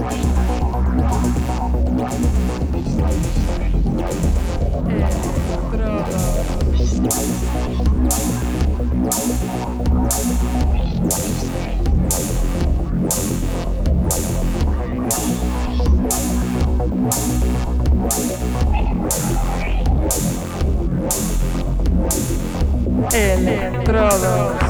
Estrada. Electrodos.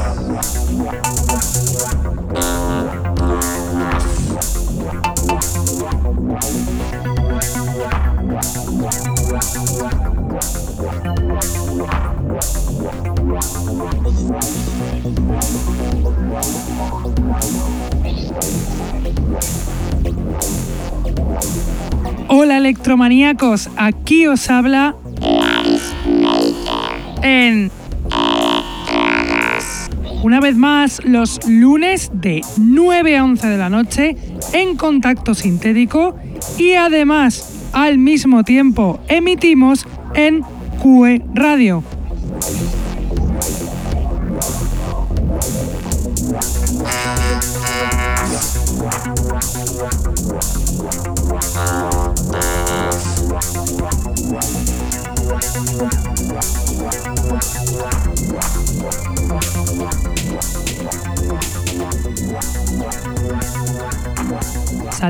Electromaníacos, aquí os habla en una vez más los lunes de 9 a 11 de la noche en contacto sintético y además al mismo tiempo emitimos en QE Radio.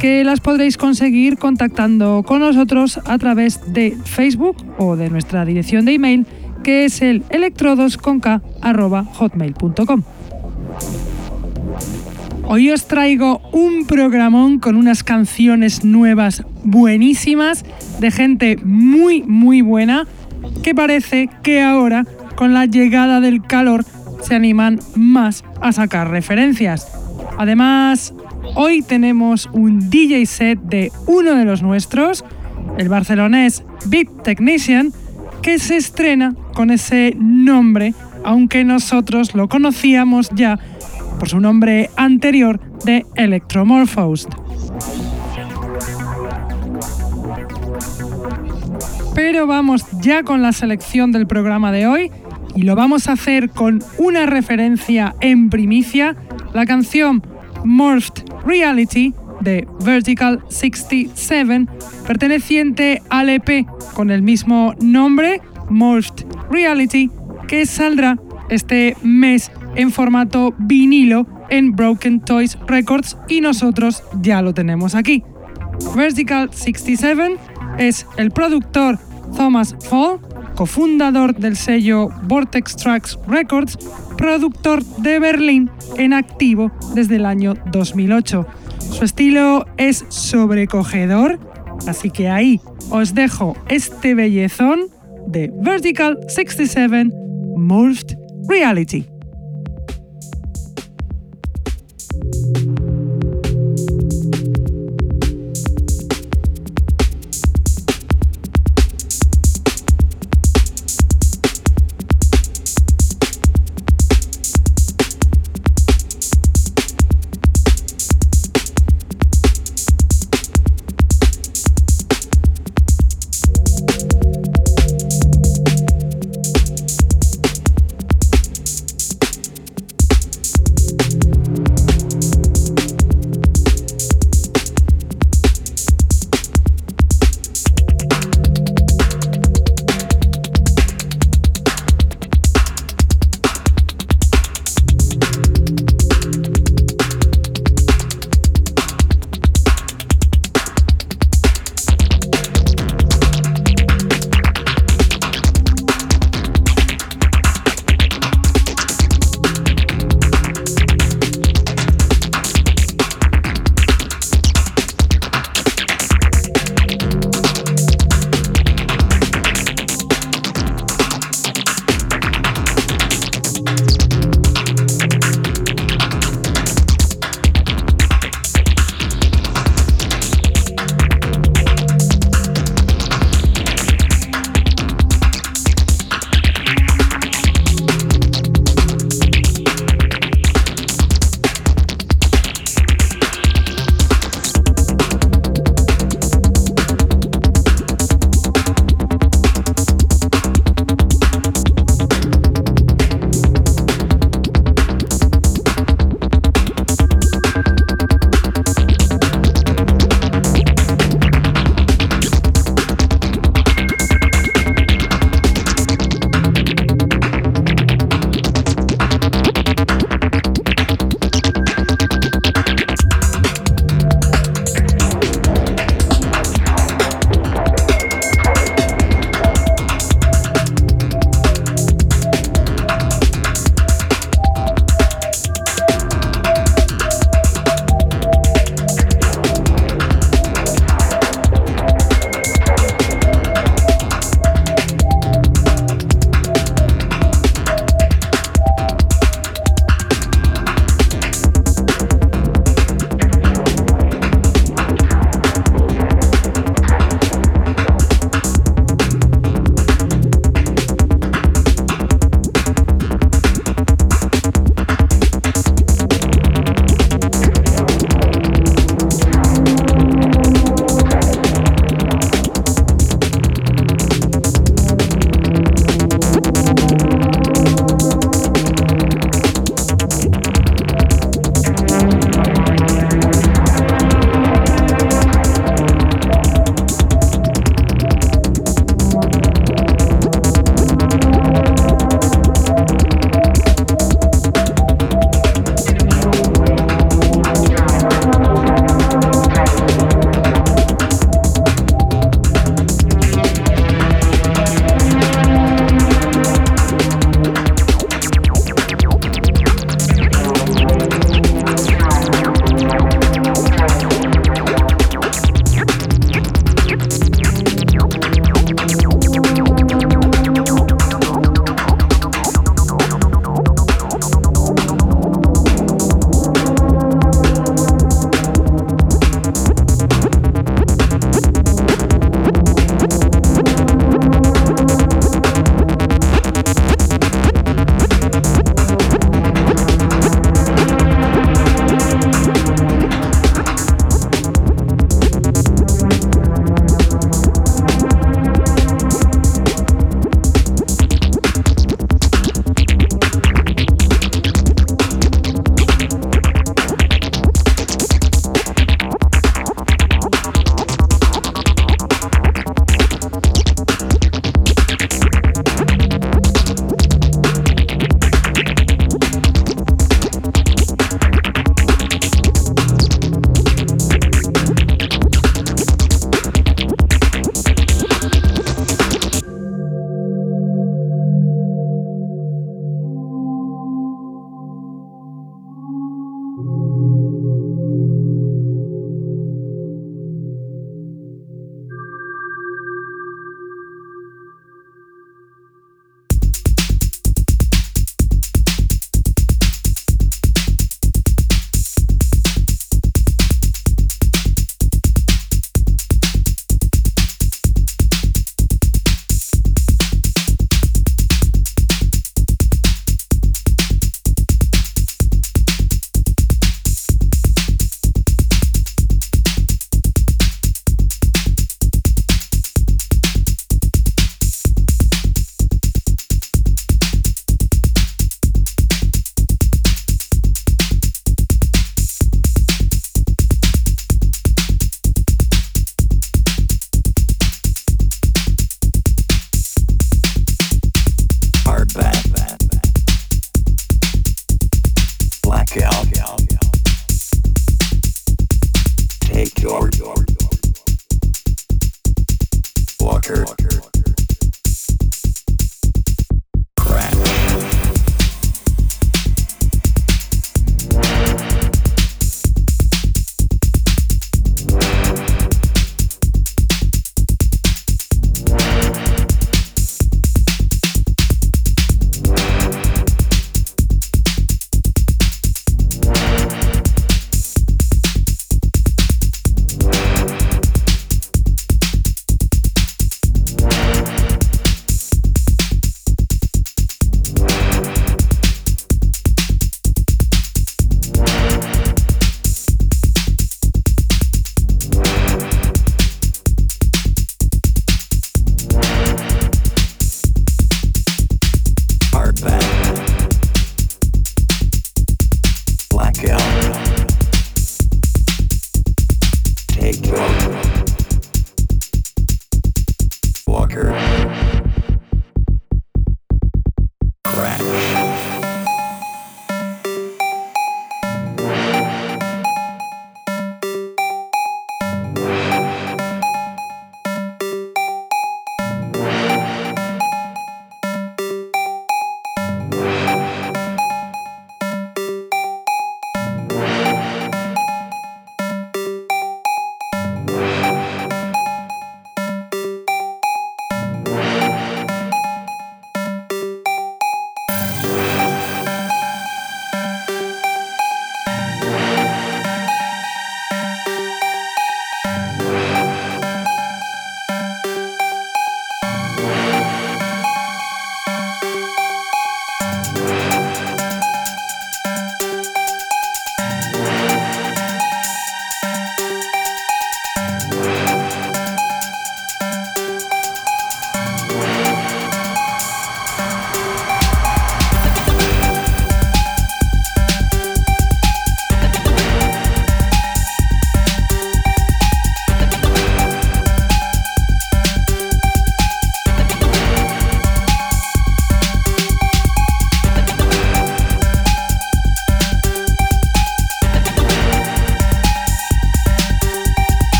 que las podréis conseguir contactando con nosotros a través de Facebook o de nuestra dirección de email que es el electrodosconk.hotmail.com. Hoy os traigo un programón con unas canciones nuevas buenísimas de gente muy muy buena que parece que ahora con la llegada del calor se animan más a sacar referencias. Además, Hoy tenemos un DJ set de uno de los nuestros, el barcelonés Beat Technician, que se estrena con ese nombre, aunque nosotros lo conocíamos ya por su nombre anterior de Electromorphosed. Pero vamos ya con la selección del programa de hoy y lo vamos a hacer con una referencia en primicia, la canción Morphed Reality de Vertical 67, perteneciente al EP con el mismo nombre, Morphed Reality, que saldrá este mes en formato vinilo en Broken Toys Records y nosotros ya lo tenemos aquí. Vertical 67 es el productor Thomas Fall, cofundador del sello Vortex Tracks Records, productor de Berlín en activo desde el año 2008. Su estilo es sobrecogedor, así que ahí os dejo este bellezón de Vertical 67 Morphed Reality.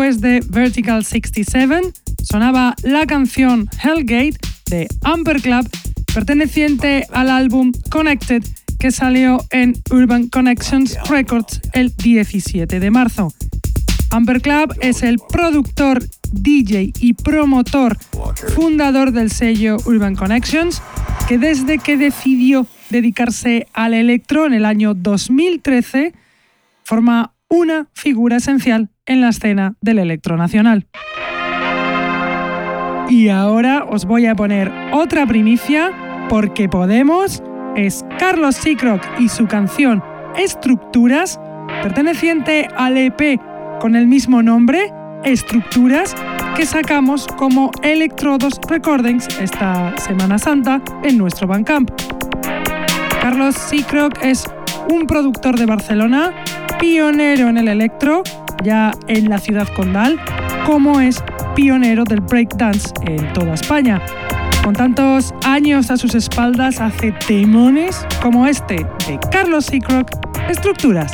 Después de Vertical 67 sonaba la canción Hellgate de Amper Club, perteneciente al álbum Connected que salió en Urban Connections Records el 17 de marzo. Amber Club es el productor, DJ y promotor fundador del sello Urban Connections, que desde que decidió dedicarse al electro en el año 2013, forma una figura esencial en la escena del electro nacional. Y ahora os voy a poner otra primicia, porque Podemos es Carlos Seacrock y su canción Estructuras, perteneciente al EP con el mismo nombre, Estructuras, que sacamos como Electrodos Recordings esta Semana Santa en nuestro Bandcamp. Carlos Seacrock es un productor de Barcelona, pionero en el electro, ya en la ciudad condal, como es pionero del breakdance en toda España. Con tantos años a sus espaldas hace temones como este de Carlos Seacrock, Estructuras.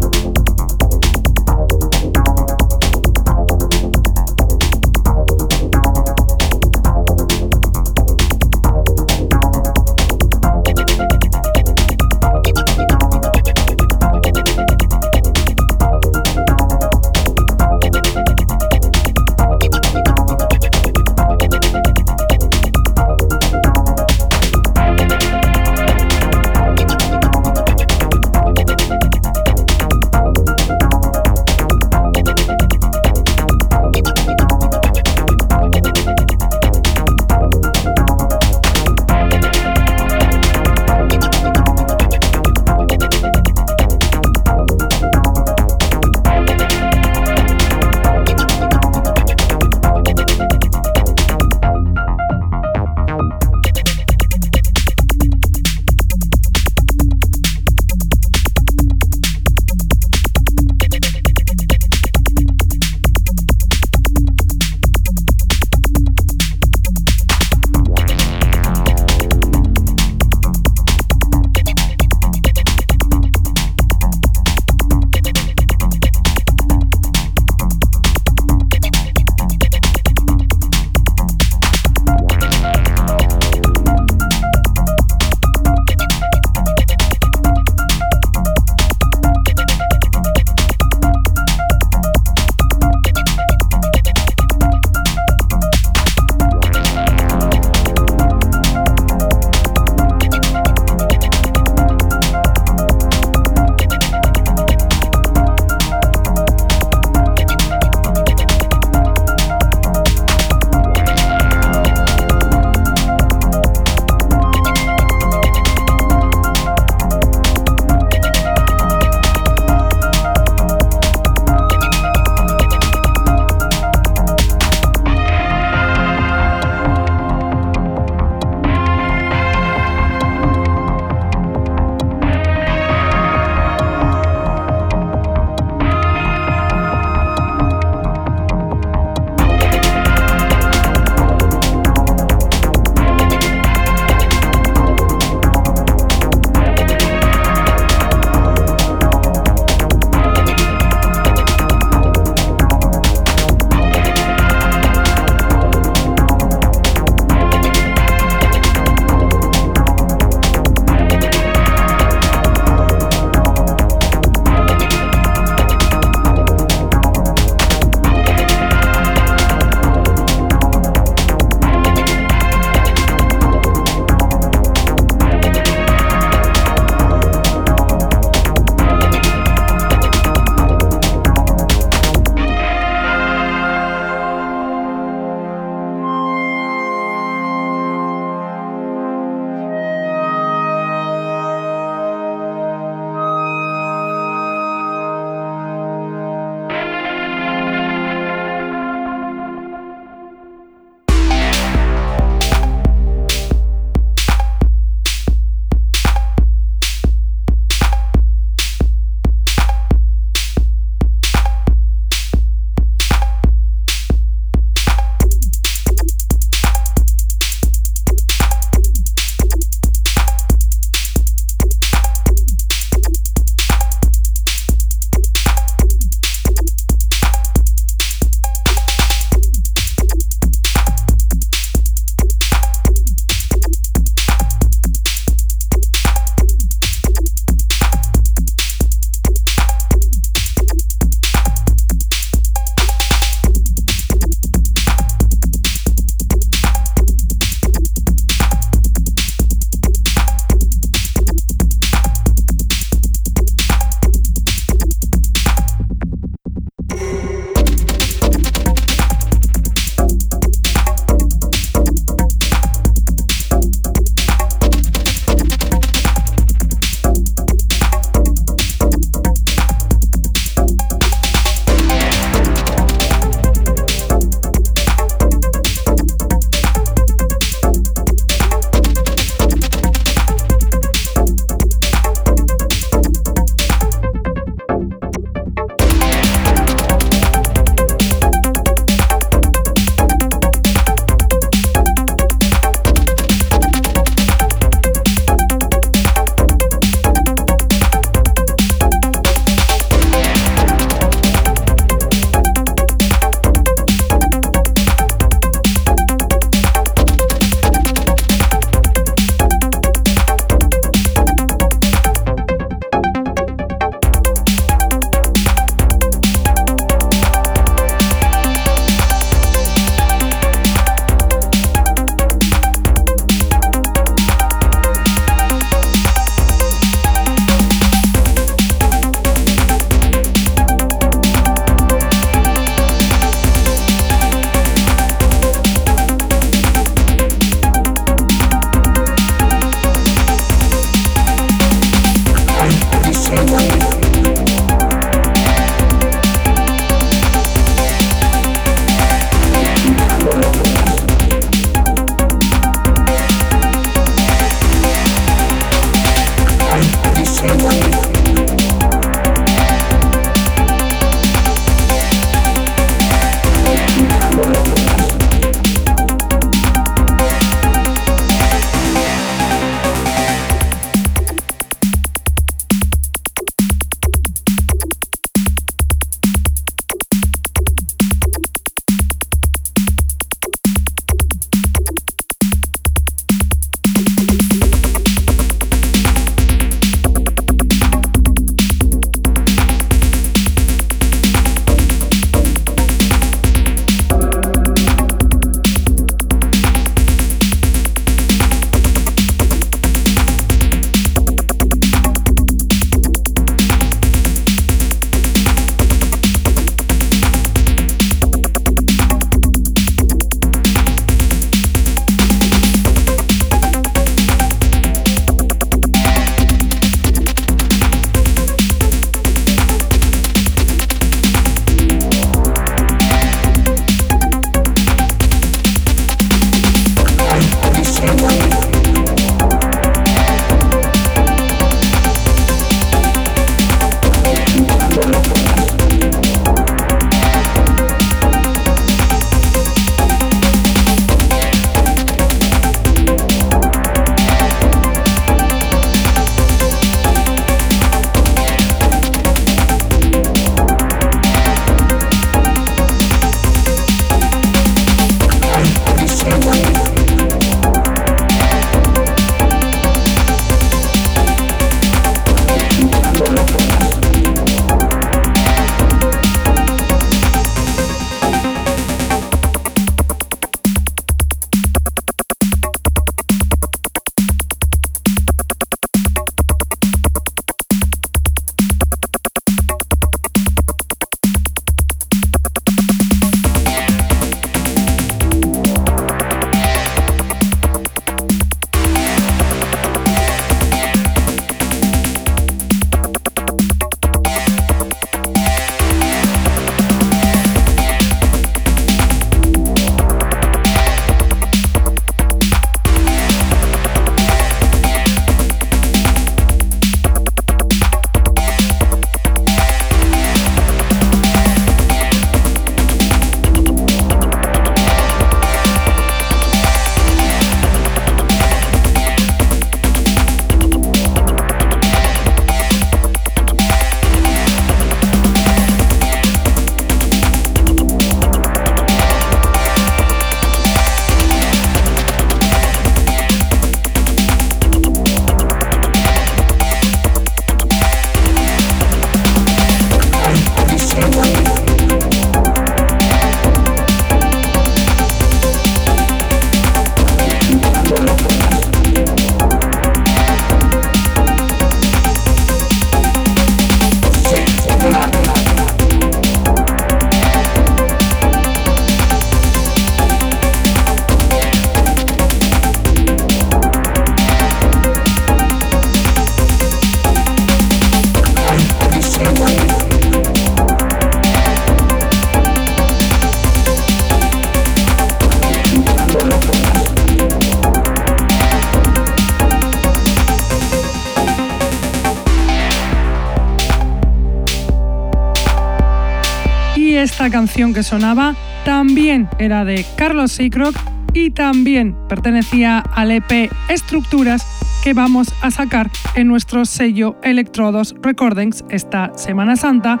Que sonaba también era de Carlos Seacrock y también pertenecía al EP Estructuras que vamos a sacar en nuestro sello Electrodos Recordings esta Semana Santa,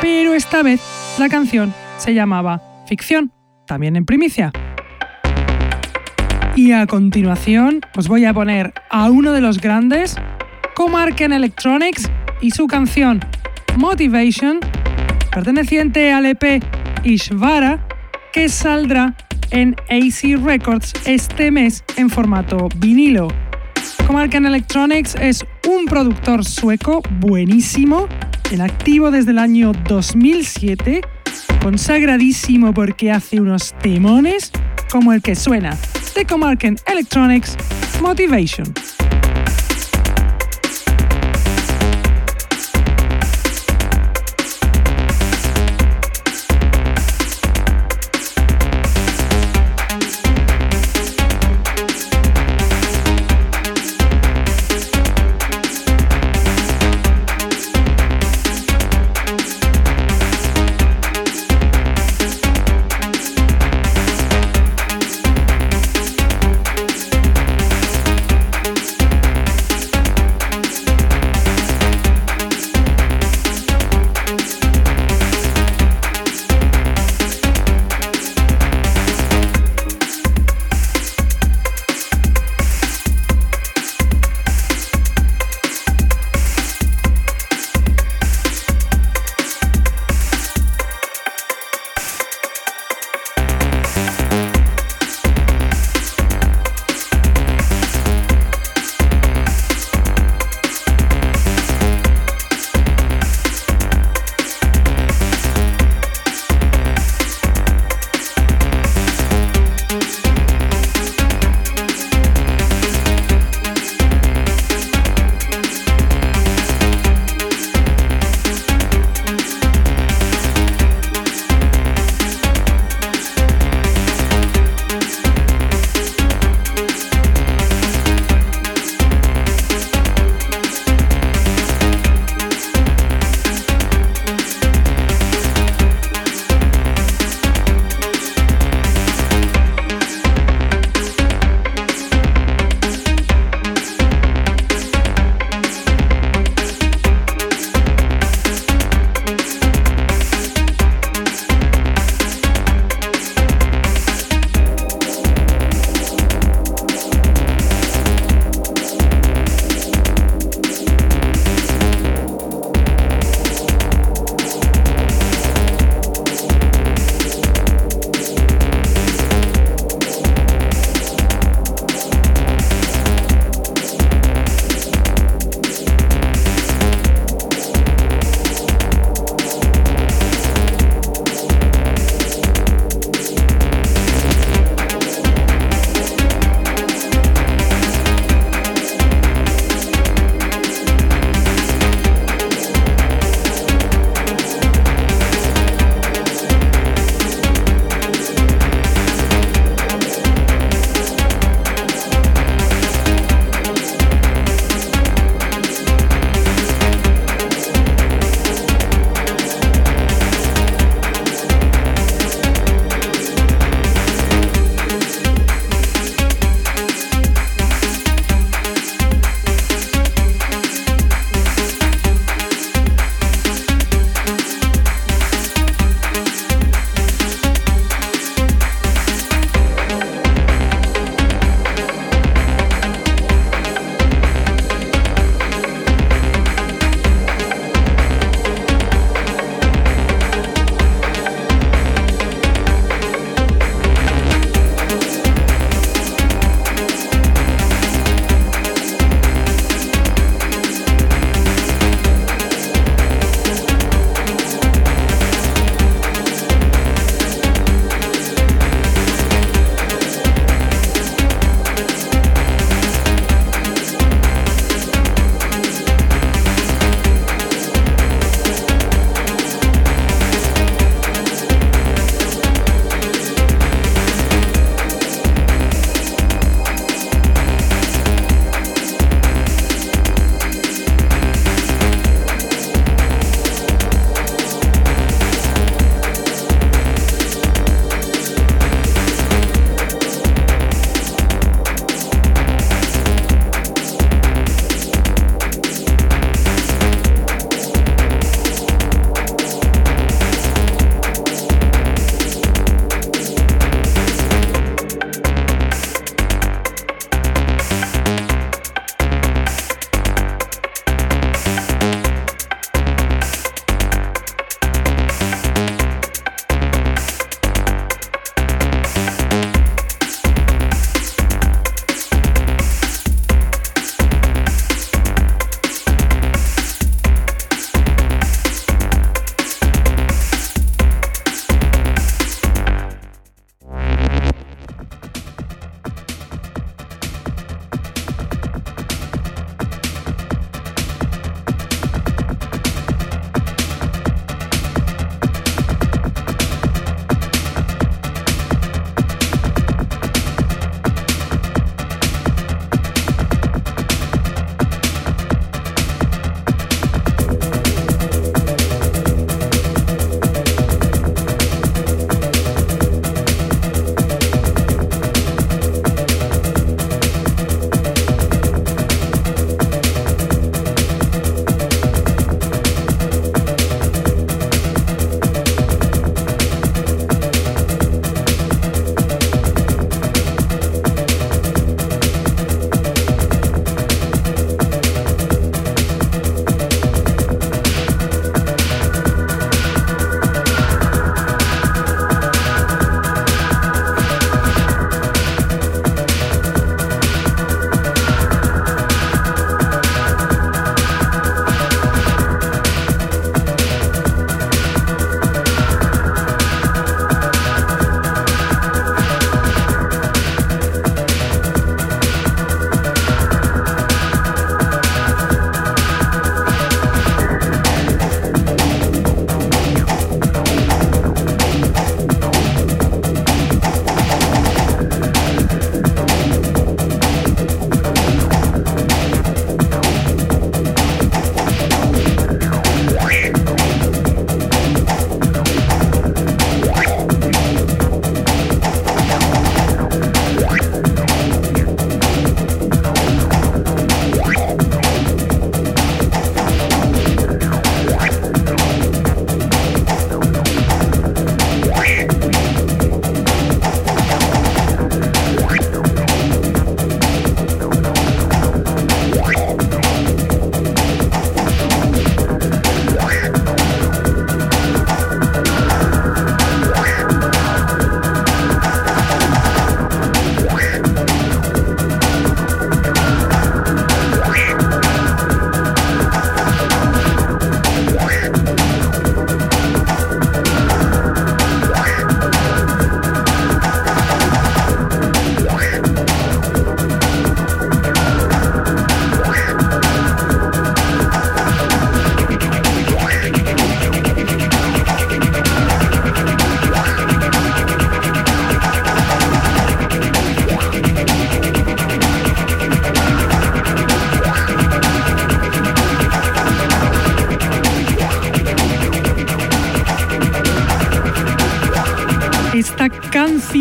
pero esta vez la canción se llamaba Ficción, también en primicia. Y a continuación os voy a poner a uno de los grandes, Comarken Electronics, y su canción Motivation, perteneciente al EP Ishvara, que saldrá en AC Records este mes en formato vinilo. Comarken Electronics es un productor sueco buenísimo, en activo desde el año 2007, consagradísimo porque hace unos temones como el que suena de Comarken Electronics Motivation.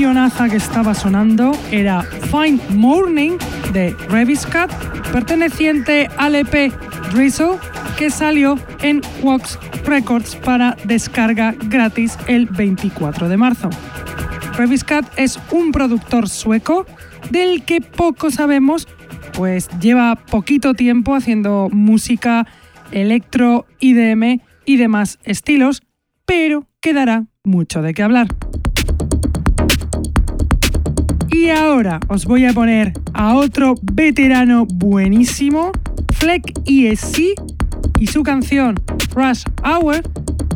Cancionaza que estaba sonando era Fine Morning de Reviscat, perteneciente al EP Drizzle, que salió en Wax Records para descarga gratis el 24 de marzo. Reviscat es un productor sueco del que poco sabemos, pues lleva poquito tiempo haciendo música electro, IDM y demás estilos, pero quedará mucho de qué hablar. Ahora os voy a poner a otro veterano buenísimo, Fleck ESC, y su canción Rush Hour,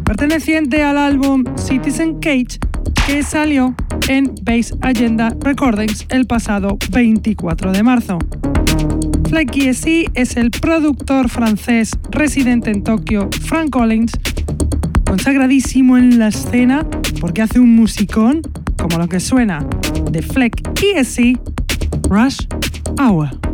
perteneciente al álbum Citizen Cage, que salió en Base Agenda Recordings el pasado 24 de marzo. Fleck ESC es el productor francés residente en Tokio, Frank Collins, consagradísimo en la escena porque hace un musicón como lo que suena de Fleck ESC Rush Hour.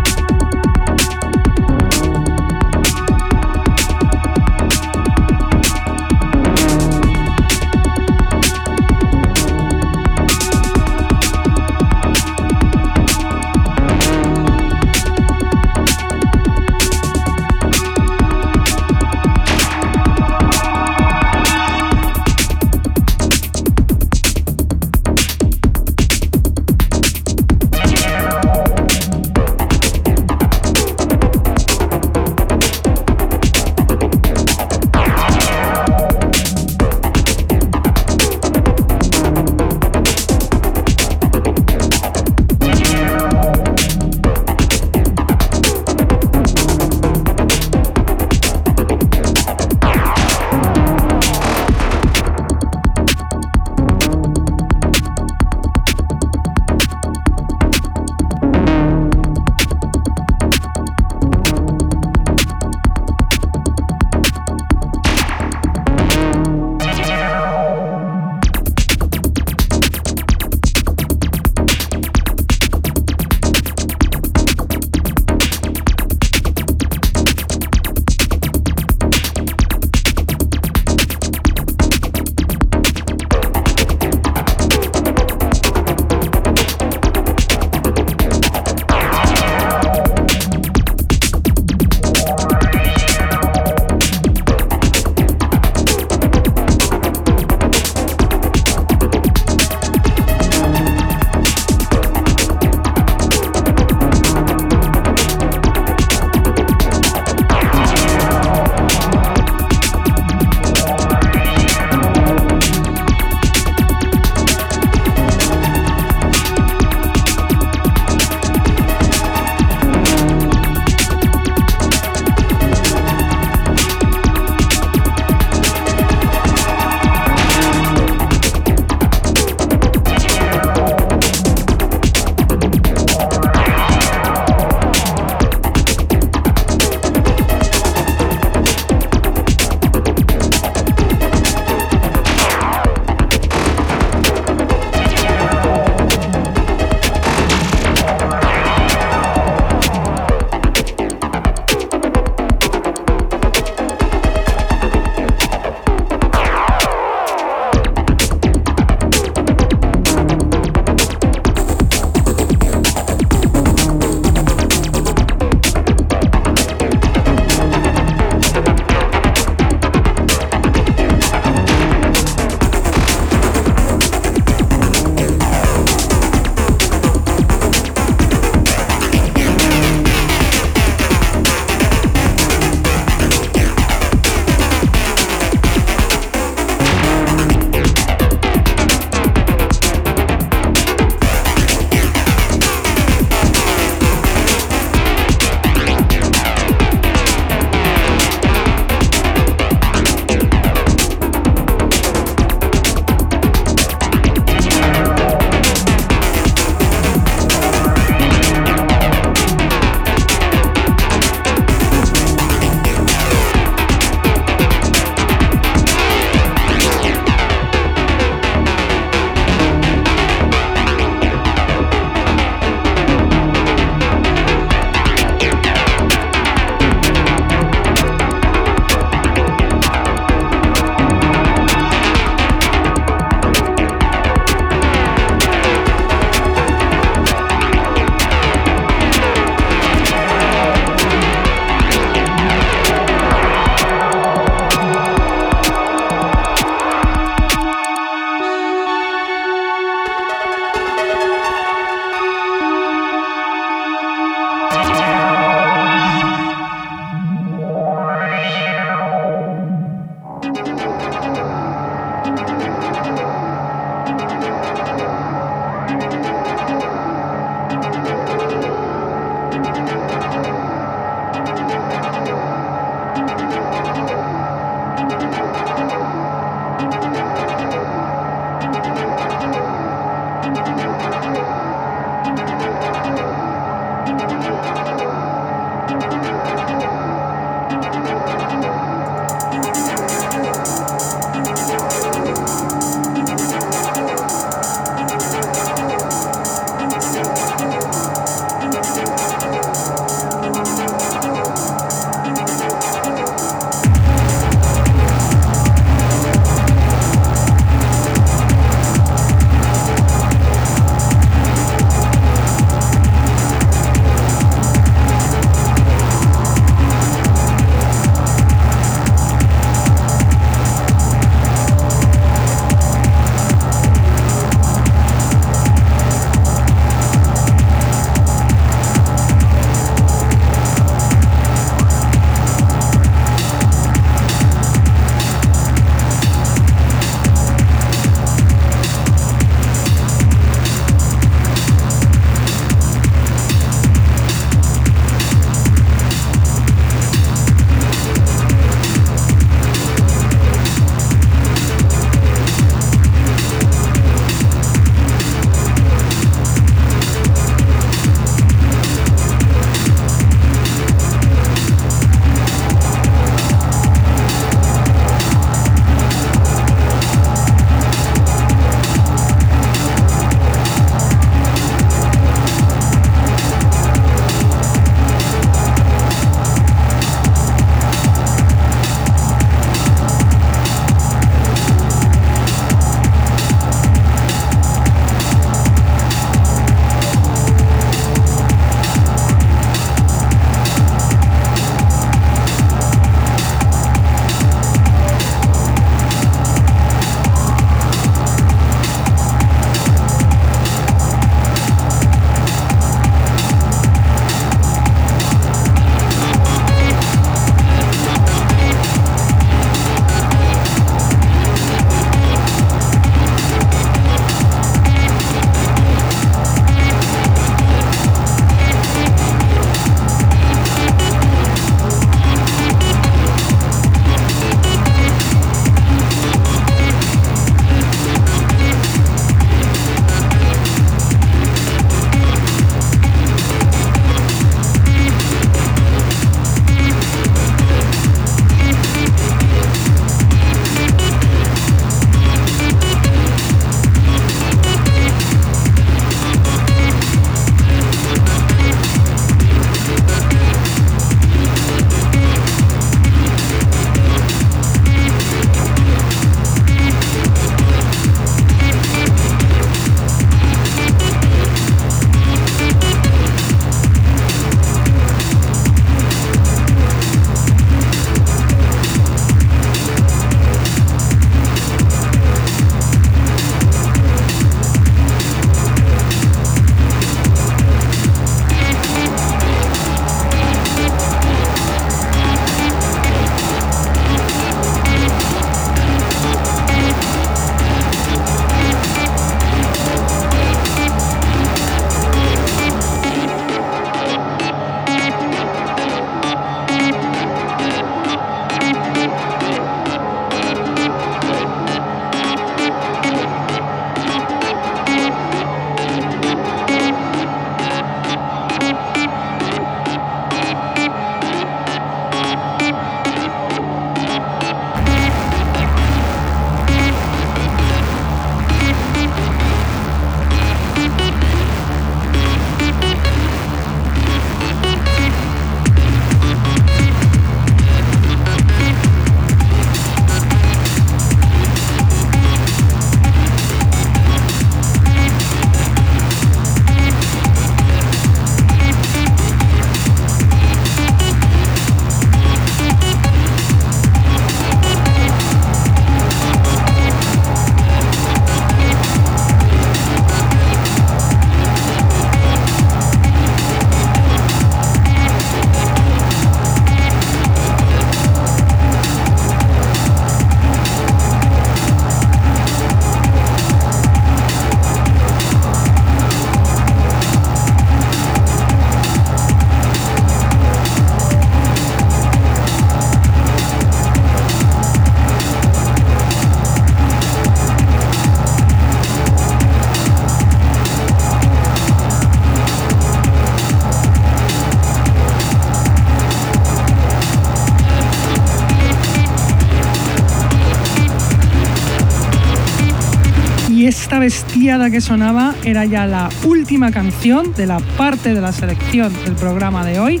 Que sonaba era ya la última canción de la parte de la selección del programa de hoy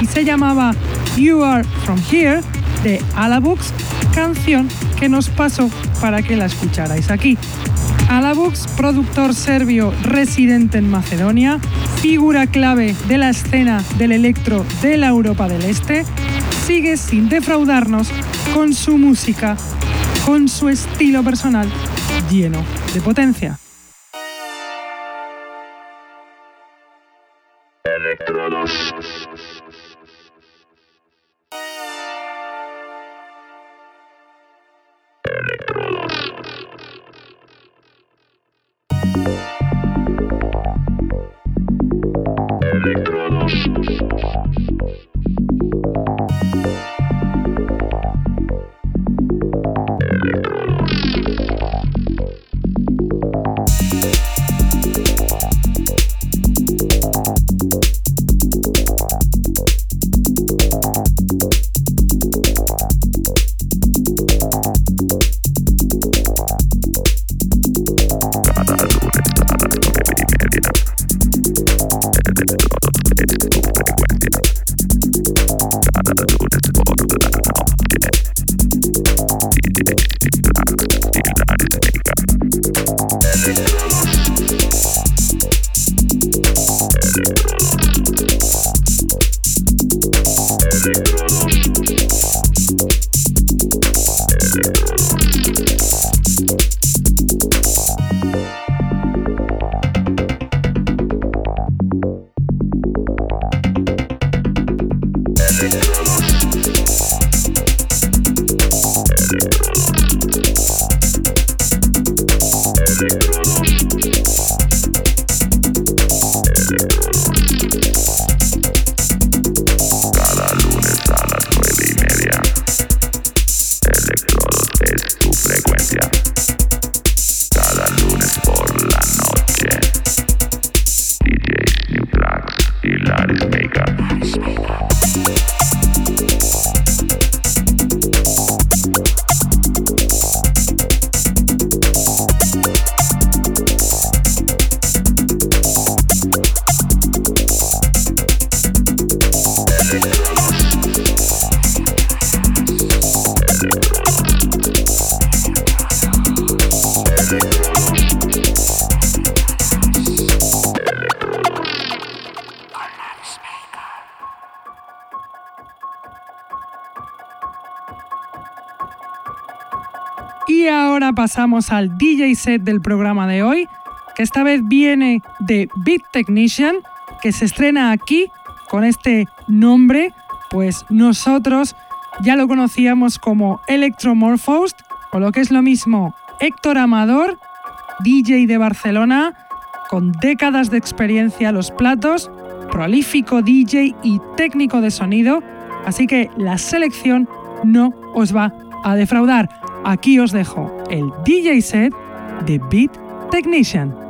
y se llamaba You Are From Here de Alabux, canción que nos pasó para que la escucharais aquí. Alabux, productor serbio residente en Macedonia, figura clave de la escena del electro de la Europa del Este, sigue sin defraudarnos con su música, con su estilo personal lleno de potencia. Al DJ set del programa de hoy, que esta vez viene de Beat Technician, que se estrena aquí con este nombre, pues nosotros ya lo conocíamos como Electromorphosed, o lo que es lo mismo, Héctor Amador, DJ de Barcelona, con décadas de experiencia a los platos, prolífico DJ y técnico de sonido, así que la selección no os va a defraudar. Aquí os dejo el DJ set de Beat Technician.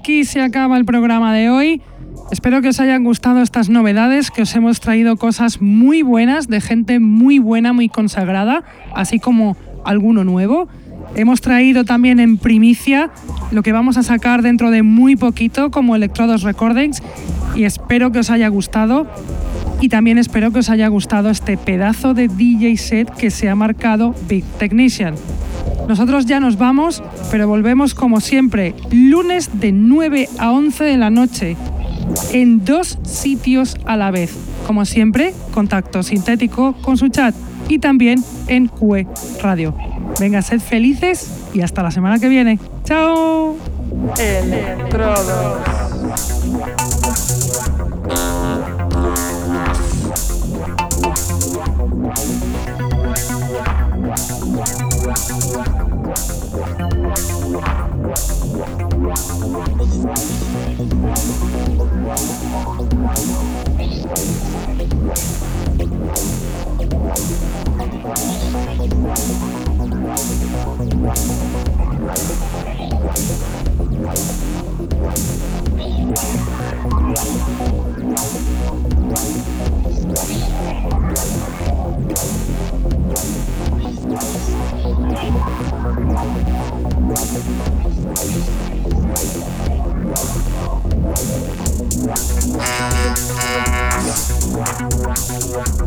aquí se acaba el programa de hoy. Espero que os hayan gustado estas novedades, que os hemos traído cosas muy buenas de gente muy buena, muy consagrada, así como alguno nuevo. Hemos traído también en primicia lo que vamos a sacar dentro de muy poquito como Electrodos Recordings y espero que os haya gustado y también espero que os haya gustado este pedazo de DJ set que se ha marcado Big Technician. Nosotros ya nos vamos, pero volvemos como siempre, lunes de 9 a 11 de la noche, en dos sitios a la vez. Como siempre, contacto sintético con su chat y también en QE Radio. Venga, sed felices y hasta la semana que viene. ¡Chao! Wow.